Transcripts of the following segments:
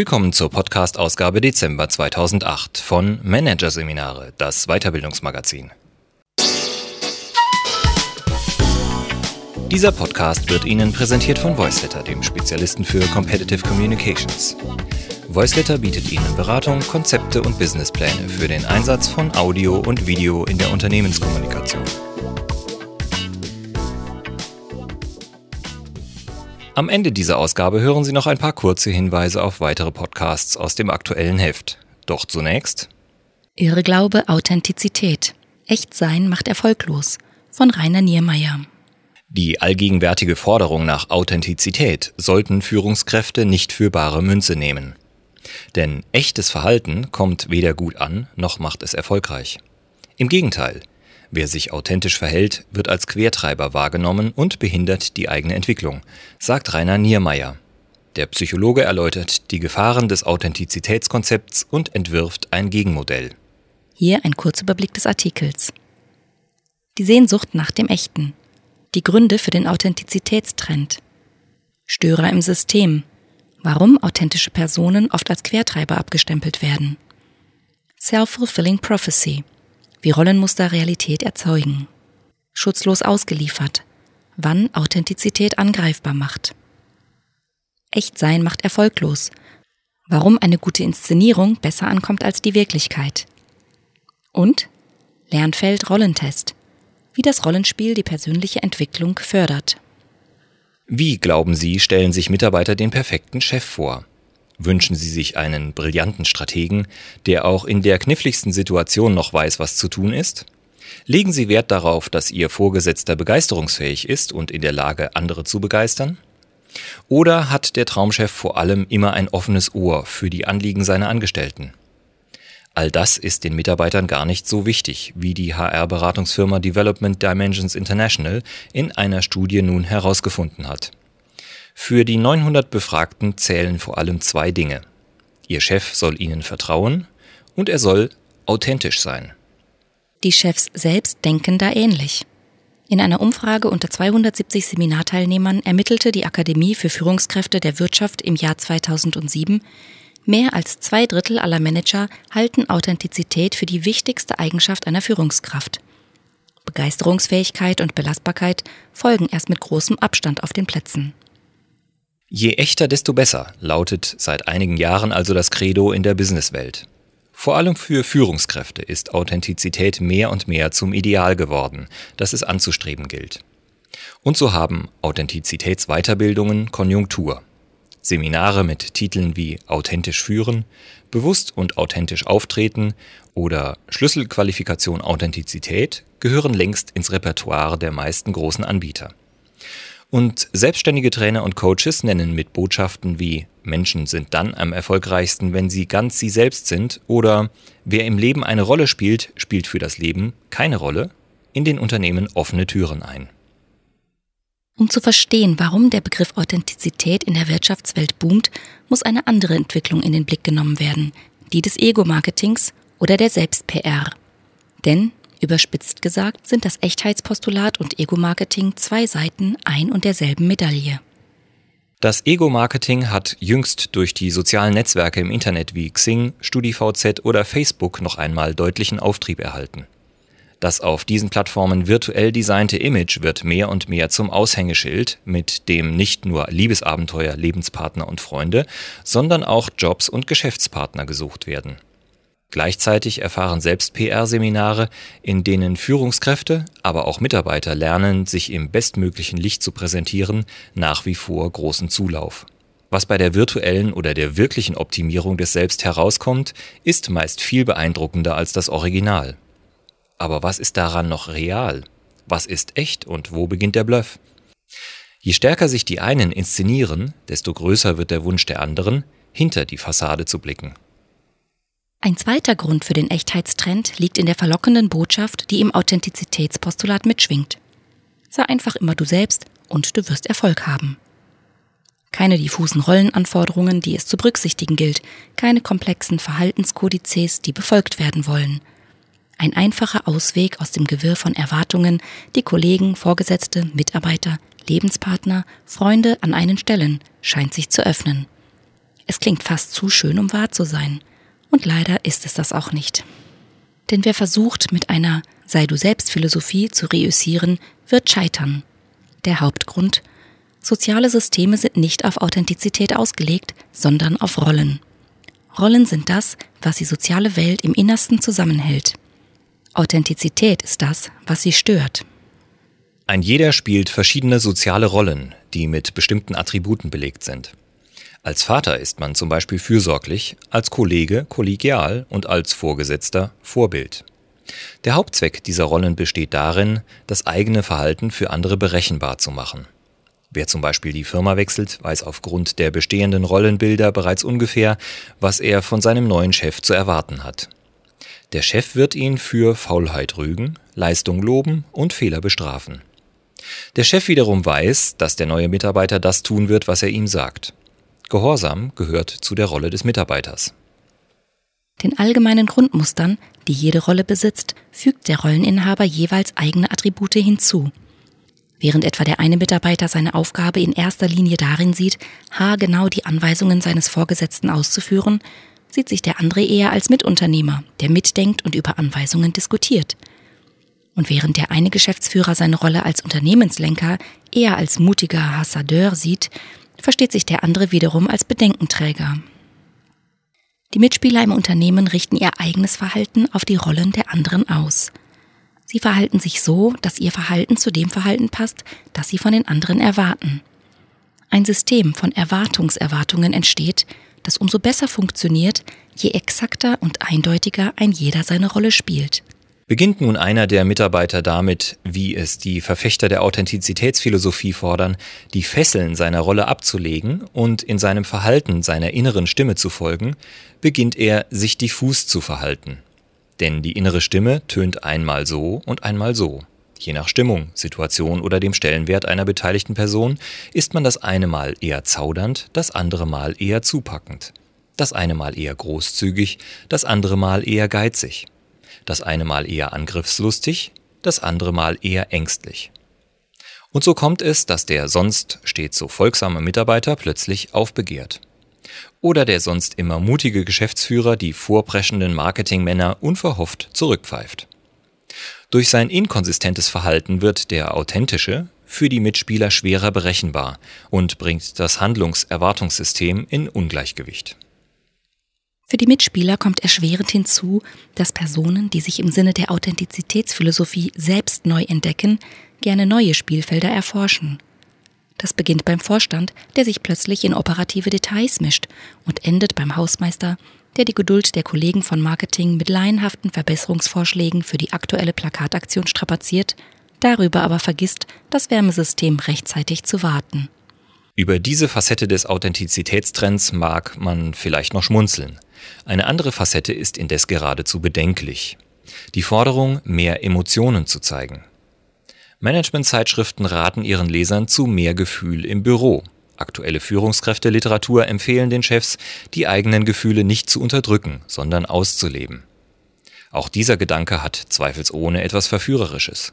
Willkommen zur Podcast-Ausgabe Dezember 2008 von Managerseminare, das Weiterbildungsmagazin. Dieser Podcast wird Ihnen präsentiert von Voiceletter, dem Spezialisten für Competitive Communications. Voiceletter bietet Ihnen Beratung, Konzepte und Businesspläne für den Einsatz von Audio und Video in der Unternehmenskommunikation. Am Ende dieser Ausgabe hören Sie noch ein paar kurze Hinweise auf weitere Podcasts aus dem aktuellen Heft. Doch zunächst Ihre Glaube, Authentizität. Echtsein macht erfolglos von Rainer Niermeier. Die allgegenwärtige Forderung nach Authentizität sollten Führungskräfte nicht für bare Münze nehmen. Denn echtes Verhalten kommt weder gut an, noch macht es erfolgreich. Im Gegenteil, Wer sich authentisch verhält, wird als Quertreiber wahrgenommen und behindert die eigene Entwicklung, sagt Rainer Niermeier. Der Psychologe erläutert die Gefahren des Authentizitätskonzepts und entwirft ein Gegenmodell. Hier ein Kurzüberblick des Artikels. Die Sehnsucht nach dem Echten. Die Gründe für den Authentizitätstrend. Störer im System. Warum authentische Personen oft als Quertreiber abgestempelt werden. Self-fulfilling Prophecy wie Rollenmuster Realität erzeugen. Schutzlos ausgeliefert, wann Authentizität angreifbar macht. Echtsein macht erfolglos, warum eine gute Inszenierung besser ankommt als die Wirklichkeit. Und Lernfeld Rollentest, wie das Rollenspiel die persönliche Entwicklung fördert. Wie glauben Sie, stellen sich Mitarbeiter den perfekten Chef vor? Wünschen Sie sich einen brillanten Strategen, der auch in der kniffligsten Situation noch weiß, was zu tun ist? Legen Sie Wert darauf, dass Ihr Vorgesetzter begeisterungsfähig ist und in der Lage, andere zu begeistern? Oder hat der Traumchef vor allem immer ein offenes Ohr für die Anliegen seiner Angestellten? All das ist den Mitarbeitern gar nicht so wichtig, wie die HR-Beratungsfirma Development Dimensions International in einer Studie nun herausgefunden hat. Für die 900 Befragten zählen vor allem zwei Dinge. Ihr Chef soll ihnen vertrauen und er soll authentisch sein. Die Chefs selbst denken da ähnlich. In einer Umfrage unter 270 Seminarteilnehmern ermittelte die Akademie für Führungskräfte der Wirtschaft im Jahr 2007, mehr als zwei Drittel aller Manager halten Authentizität für die wichtigste Eigenschaft einer Führungskraft. Begeisterungsfähigkeit und Belastbarkeit folgen erst mit großem Abstand auf den Plätzen. Je echter, desto besser, lautet seit einigen Jahren also das Credo in der Businesswelt. Vor allem für Führungskräfte ist Authentizität mehr und mehr zum Ideal geworden, das es anzustreben gilt. Und so haben Authentizitätsweiterbildungen Konjunktur. Seminare mit Titeln wie Authentisch führen, Bewusst und authentisch auftreten oder Schlüsselqualifikation Authentizität gehören längst ins Repertoire der meisten großen Anbieter. Und selbstständige Trainer und Coaches nennen mit Botschaften wie Menschen sind dann am erfolgreichsten, wenn sie ganz sie selbst sind oder wer im Leben eine Rolle spielt, spielt für das Leben keine Rolle, in den Unternehmen offene Türen ein. Um zu verstehen, warum der Begriff Authentizität in der Wirtschaftswelt boomt, muss eine andere Entwicklung in den Blick genommen werden, die des Ego-Marketings oder der Selbst-PR. Denn Überspitzt gesagt sind das Echtheitspostulat und Ego-Marketing zwei Seiten ein und derselben Medaille. Das Ego-Marketing hat jüngst durch die sozialen Netzwerke im Internet wie Xing, StudiVZ oder Facebook noch einmal deutlichen Auftrieb erhalten. Das auf diesen Plattformen virtuell designte Image wird mehr und mehr zum Aushängeschild, mit dem nicht nur Liebesabenteuer, Lebenspartner und Freunde, sondern auch Jobs und Geschäftspartner gesucht werden. Gleichzeitig erfahren selbst PR-Seminare, in denen Führungskräfte, aber auch Mitarbeiter lernen, sich im bestmöglichen Licht zu präsentieren, nach wie vor großen Zulauf. Was bei der virtuellen oder der wirklichen Optimierung des Selbst herauskommt, ist meist viel beeindruckender als das Original. Aber was ist daran noch real? Was ist echt und wo beginnt der Bluff? Je stärker sich die einen inszenieren, desto größer wird der Wunsch der anderen, hinter die Fassade zu blicken. Ein zweiter Grund für den Echtheitstrend liegt in der verlockenden Botschaft, die im Authentizitätspostulat mitschwingt. Sei einfach immer du selbst und du wirst Erfolg haben. Keine diffusen Rollenanforderungen, die es zu berücksichtigen gilt, keine komplexen Verhaltenskodizes, die befolgt werden wollen. Ein einfacher Ausweg aus dem Gewirr von Erwartungen, die Kollegen, Vorgesetzte, Mitarbeiter, Lebenspartner, Freunde an einen stellen, scheint sich zu öffnen. Es klingt fast zu schön, um wahr zu sein. Und leider ist es das auch nicht. Denn wer versucht, mit einer Sei du selbst Philosophie zu reüssieren, wird scheitern. Der Hauptgrund Soziale Systeme sind nicht auf Authentizität ausgelegt, sondern auf Rollen. Rollen sind das, was die soziale Welt im Innersten zusammenhält. Authentizität ist das, was sie stört. Ein jeder spielt verschiedene soziale Rollen, die mit bestimmten Attributen belegt sind. Als Vater ist man zum Beispiel fürsorglich, als Kollege kollegial und als Vorgesetzter Vorbild. Der Hauptzweck dieser Rollen besteht darin, das eigene Verhalten für andere berechenbar zu machen. Wer zum Beispiel die Firma wechselt, weiß aufgrund der bestehenden Rollenbilder bereits ungefähr, was er von seinem neuen Chef zu erwarten hat. Der Chef wird ihn für Faulheit rügen, Leistung loben und Fehler bestrafen. Der Chef wiederum weiß, dass der neue Mitarbeiter das tun wird, was er ihm sagt. Gehorsam gehört zu der Rolle des Mitarbeiters. Den allgemeinen Grundmustern, die jede Rolle besitzt, fügt der Rolleninhaber jeweils eigene Attribute hinzu. Während etwa der eine Mitarbeiter seine Aufgabe in erster Linie darin sieht, haargenau die Anweisungen seines Vorgesetzten auszuführen, sieht sich der andere eher als Mitunternehmer, der mitdenkt und über Anweisungen diskutiert. Und während der eine Geschäftsführer seine Rolle als Unternehmenslenker eher als mutiger Hassadeur sieht, versteht sich der andere wiederum als Bedenkenträger. Die Mitspieler im Unternehmen richten ihr eigenes Verhalten auf die Rollen der anderen aus. Sie verhalten sich so, dass ihr Verhalten zu dem Verhalten passt, das sie von den anderen erwarten. Ein System von Erwartungserwartungen entsteht, das umso besser funktioniert, je exakter und eindeutiger ein jeder seine Rolle spielt. Beginnt nun einer der Mitarbeiter damit, wie es die Verfechter der Authentizitätsphilosophie fordern, die Fesseln seiner Rolle abzulegen und in seinem Verhalten seiner inneren Stimme zu folgen, beginnt er, sich diffus zu verhalten. Denn die innere Stimme tönt einmal so und einmal so. Je nach Stimmung, Situation oder dem Stellenwert einer beteiligten Person ist man das eine Mal eher zaudernd, das andere Mal eher zupackend. Das eine Mal eher großzügig, das andere Mal eher geizig das eine Mal eher angriffslustig, das andere Mal eher ängstlich. Und so kommt es, dass der sonst stets so folgsame Mitarbeiter plötzlich aufbegehrt. Oder der sonst immer mutige Geschäftsführer die vorpreschenden Marketingmänner unverhofft zurückpfeift. Durch sein inkonsistentes Verhalten wird der authentische für die Mitspieler schwerer berechenbar und bringt das Handlungserwartungssystem in Ungleichgewicht. Für die Mitspieler kommt erschwerend hinzu, dass Personen, die sich im Sinne der Authentizitätsphilosophie selbst neu entdecken, gerne neue Spielfelder erforschen. Das beginnt beim Vorstand, der sich plötzlich in operative Details mischt und endet beim Hausmeister, der die Geduld der Kollegen von Marketing mit laienhaften Verbesserungsvorschlägen für die aktuelle Plakataktion strapaziert, darüber aber vergisst, das Wärmesystem rechtzeitig zu warten. Über diese Facette des Authentizitätstrends mag man vielleicht noch schmunzeln. Eine andere Facette ist indes geradezu bedenklich. Die Forderung, mehr Emotionen zu zeigen. Managementzeitschriften raten ihren Lesern zu mehr Gefühl im Büro. Aktuelle Führungskräfteliteratur empfehlen den Chefs, die eigenen Gefühle nicht zu unterdrücken, sondern auszuleben. Auch dieser Gedanke hat zweifelsohne etwas Verführerisches.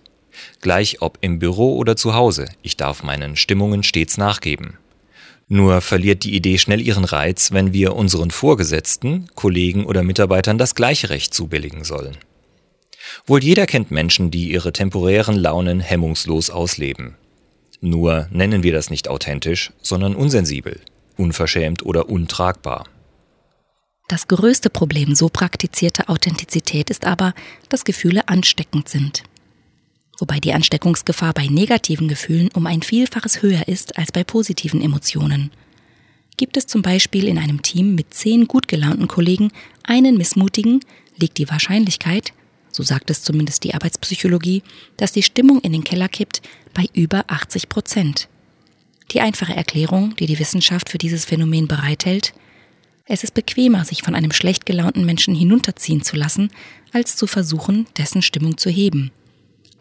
Gleich ob im Büro oder zu Hause, ich darf meinen Stimmungen stets nachgeben. Nur verliert die Idee schnell ihren Reiz, wenn wir unseren Vorgesetzten, Kollegen oder Mitarbeitern das gleiche Recht zubilligen sollen. Wohl jeder kennt Menschen, die ihre temporären Launen hemmungslos ausleben. Nur nennen wir das nicht authentisch, sondern unsensibel, unverschämt oder untragbar. Das größte Problem so praktizierter Authentizität ist aber, dass Gefühle ansteckend sind wobei die Ansteckungsgefahr bei negativen Gefühlen um ein Vielfaches höher ist als bei positiven Emotionen. Gibt es zum Beispiel in einem Team mit zehn gut gelaunten Kollegen einen missmutigen, liegt die Wahrscheinlichkeit, so sagt es zumindest die Arbeitspsychologie, dass die Stimmung in den Keller kippt, bei über 80 Prozent. Die einfache Erklärung, die die Wissenschaft für dieses Phänomen bereithält, es ist bequemer, sich von einem schlecht gelaunten Menschen hinunterziehen zu lassen, als zu versuchen, dessen Stimmung zu heben.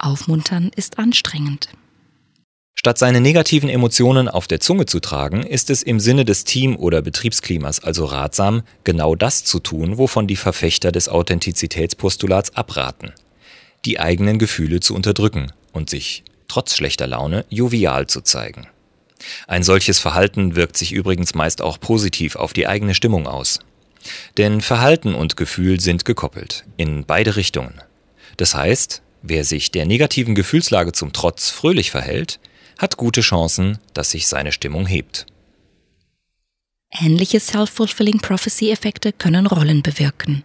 Aufmuntern ist anstrengend. Statt seine negativen Emotionen auf der Zunge zu tragen, ist es im Sinne des Team- oder Betriebsklimas also ratsam, genau das zu tun, wovon die Verfechter des Authentizitätspostulats abraten. Die eigenen Gefühle zu unterdrücken und sich, trotz schlechter Laune, jovial zu zeigen. Ein solches Verhalten wirkt sich übrigens meist auch positiv auf die eigene Stimmung aus. Denn Verhalten und Gefühl sind gekoppelt, in beide Richtungen. Das heißt, wer sich der negativen Gefühlslage zum Trotz fröhlich verhält, hat gute Chancen, dass sich seine Stimmung hebt. Ähnliche Self-Fulfilling Prophecy-Effekte können Rollen bewirken.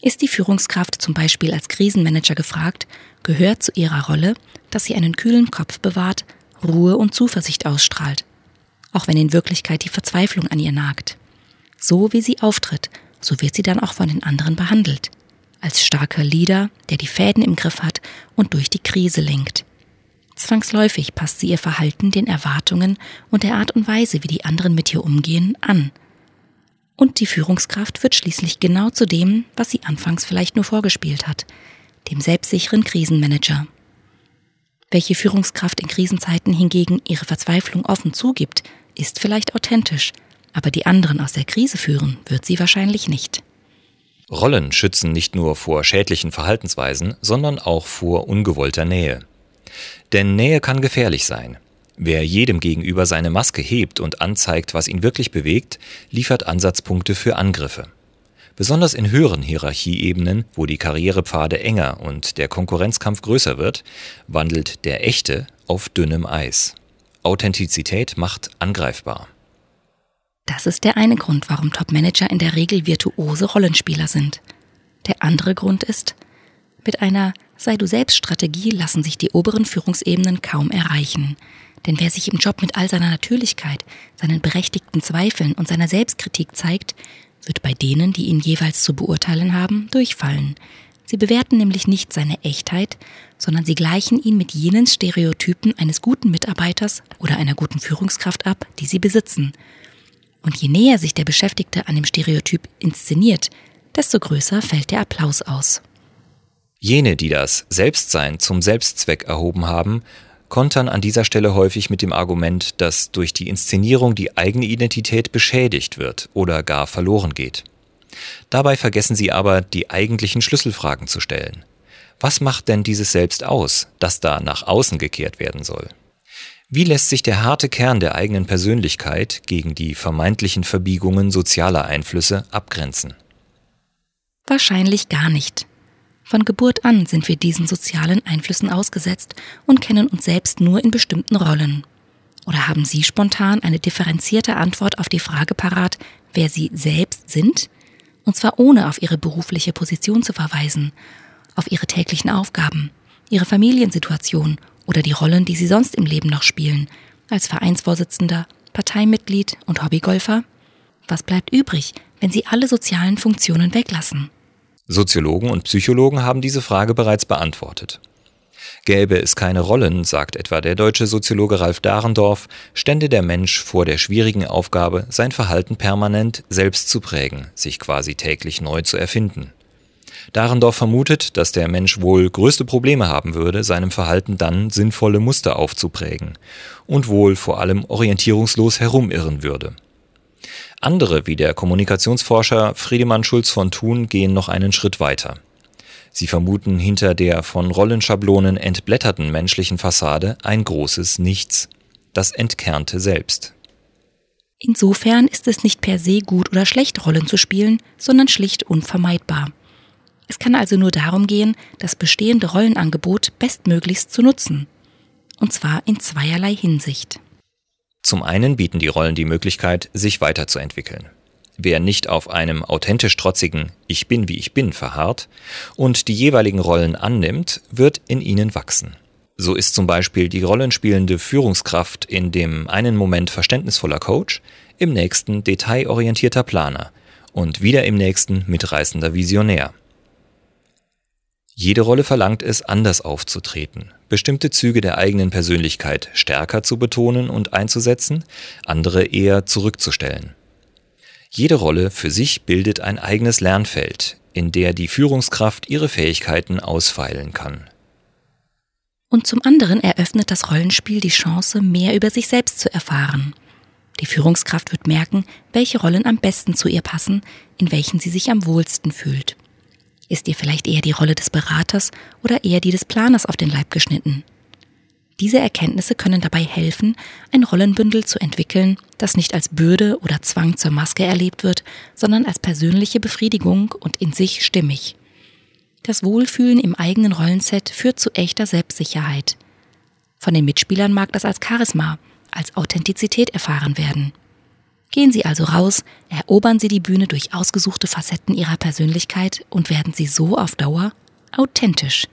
Ist die Führungskraft zum Beispiel als Krisenmanager gefragt, gehört zu ihrer Rolle, dass sie einen kühlen Kopf bewahrt, Ruhe und Zuversicht ausstrahlt, auch wenn in Wirklichkeit die Verzweiflung an ihr nagt. So wie sie auftritt, so wird sie dann auch von den anderen behandelt. Als starker Leader, der die Fäden im Griff hat und durch die Krise lenkt. Zwangsläufig passt sie ihr Verhalten den Erwartungen und der Art und Weise, wie die anderen mit ihr umgehen, an. Und die Führungskraft wird schließlich genau zu dem, was sie anfangs vielleicht nur vorgespielt hat, dem selbstsicheren Krisenmanager. Welche Führungskraft in Krisenzeiten hingegen ihre Verzweiflung offen zugibt, ist vielleicht authentisch, aber die anderen aus der Krise führen wird sie wahrscheinlich nicht. Rollen schützen nicht nur vor schädlichen Verhaltensweisen, sondern auch vor ungewollter Nähe. Denn Nähe kann gefährlich sein. Wer jedem gegenüber seine Maske hebt und anzeigt, was ihn wirklich bewegt, liefert Ansatzpunkte für Angriffe. Besonders in höheren Hierarchieebenen, wo die Karrierepfade enger und der Konkurrenzkampf größer wird, wandelt der Echte auf dünnem Eis. Authentizität macht angreifbar. Das ist der eine Grund, warum Topmanager in der Regel virtuose Rollenspieler sind. Der andere Grund ist, mit einer Sei du selbst Strategie lassen sich die oberen Führungsebenen kaum erreichen. Denn wer sich im Job mit all seiner Natürlichkeit, seinen berechtigten Zweifeln und seiner Selbstkritik zeigt, wird bei denen, die ihn jeweils zu beurteilen haben, durchfallen. Sie bewerten nämlich nicht seine Echtheit, sondern sie gleichen ihn mit jenen Stereotypen eines guten Mitarbeiters oder einer guten Führungskraft ab, die sie besitzen. Und je näher sich der Beschäftigte an dem Stereotyp inszeniert, desto größer fällt der Applaus aus. Jene, die das Selbstsein zum Selbstzweck erhoben haben, kontern an dieser Stelle häufig mit dem Argument, dass durch die Inszenierung die eigene Identität beschädigt wird oder gar verloren geht. Dabei vergessen sie aber, die eigentlichen Schlüsselfragen zu stellen. Was macht denn dieses Selbst aus, das da nach außen gekehrt werden soll? Wie lässt sich der harte Kern der eigenen Persönlichkeit gegen die vermeintlichen Verbiegungen sozialer Einflüsse abgrenzen? Wahrscheinlich gar nicht. Von Geburt an sind wir diesen sozialen Einflüssen ausgesetzt und kennen uns selbst nur in bestimmten Rollen. Oder haben Sie spontan eine differenzierte Antwort auf die Frage parat, wer Sie selbst sind? Und zwar ohne auf Ihre berufliche Position zu verweisen, auf Ihre täglichen Aufgaben, Ihre Familiensituation oder die Rollen, die Sie sonst im Leben noch spielen, als Vereinsvorsitzender, Parteimitglied und Hobbygolfer? Was bleibt übrig, wenn Sie alle sozialen Funktionen weglassen? Soziologen und Psychologen haben diese Frage bereits beantwortet. Gäbe es keine Rollen, sagt etwa der deutsche Soziologe Ralf Dahrendorf, stände der Mensch vor der schwierigen Aufgabe, sein Verhalten permanent selbst zu prägen, sich quasi täglich neu zu erfinden. Dahrendorf vermutet, dass der Mensch wohl größte Probleme haben würde, seinem Verhalten dann sinnvolle Muster aufzuprägen und wohl vor allem orientierungslos herumirren würde. Andere, wie der Kommunikationsforscher Friedemann Schulz von Thun, gehen noch einen Schritt weiter. Sie vermuten hinter der von Rollenschablonen entblätterten menschlichen Fassade ein großes Nichts, das entkernte Selbst. Insofern ist es nicht per se gut oder schlecht, Rollen zu spielen, sondern schlicht unvermeidbar. Es kann also nur darum gehen, das bestehende Rollenangebot bestmöglichst zu nutzen. Und zwar in zweierlei Hinsicht. Zum einen bieten die Rollen die Möglichkeit, sich weiterzuentwickeln. Wer nicht auf einem authentisch trotzigen Ich bin wie ich bin verharrt und die jeweiligen Rollen annimmt, wird in ihnen wachsen. So ist zum Beispiel die rollenspielende Führungskraft in dem einen Moment verständnisvoller Coach, im nächsten detailorientierter Planer und wieder im nächsten mitreißender Visionär. Jede Rolle verlangt es, anders aufzutreten, bestimmte Züge der eigenen Persönlichkeit stärker zu betonen und einzusetzen, andere eher zurückzustellen. Jede Rolle für sich bildet ein eigenes Lernfeld, in der die Führungskraft ihre Fähigkeiten ausfeilen kann. Und zum anderen eröffnet das Rollenspiel die Chance, mehr über sich selbst zu erfahren. Die Führungskraft wird merken, welche Rollen am besten zu ihr passen, in welchen sie sich am wohlsten fühlt. Ist ihr vielleicht eher die Rolle des Beraters oder eher die des Planers auf den Leib geschnitten? Diese Erkenntnisse können dabei helfen, ein Rollenbündel zu entwickeln, das nicht als Bürde oder Zwang zur Maske erlebt wird, sondern als persönliche Befriedigung und in sich stimmig. Das Wohlfühlen im eigenen Rollenset führt zu echter Selbstsicherheit. Von den Mitspielern mag das als Charisma, als Authentizität erfahren werden. Gehen Sie also raus, erobern Sie die Bühne durch ausgesuchte Facetten Ihrer Persönlichkeit und werden Sie so auf Dauer authentisch.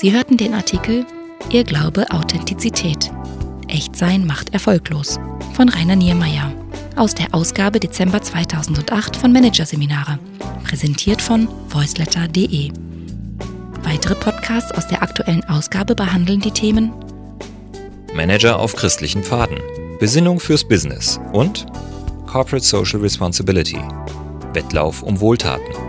Sie hörten den Artikel Ihr Glaube Authentizität. Echtsein macht erfolglos von Rainer Niermeier aus der Ausgabe Dezember 2008 von Managerseminare, präsentiert von voiceletter.de. Weitere Podcasts aus der aktuellen Ausgabe behandeln die Themen Manager auf christlichen Pfaden, Besinnung fürs Business und Corporate Social Responsibility, Wettlauf um Wohltaten.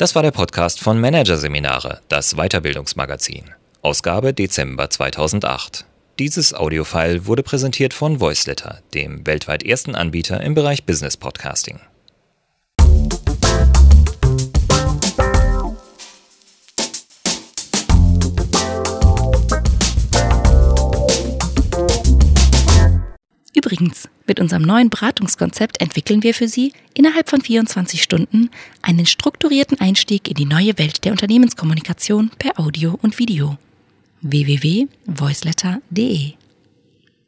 Das war der Podcast von Managerseminare, das Weiterbildungsmagazin. Ausgabe Dezember 2008. Dieses Audiofile wurde präsentiert von Voiceletter, dem weltweit ersten Anbieter im Bereich Business Podcasting. Übrigens, mit unserem neuen Beratungskonzept entwickeln wir für Sie innerhalb von 24 Stunden einen strukturierten Einstieg in die neue Welt der Unternehmenskommunikation per Audio und Video. www.voiceletter.de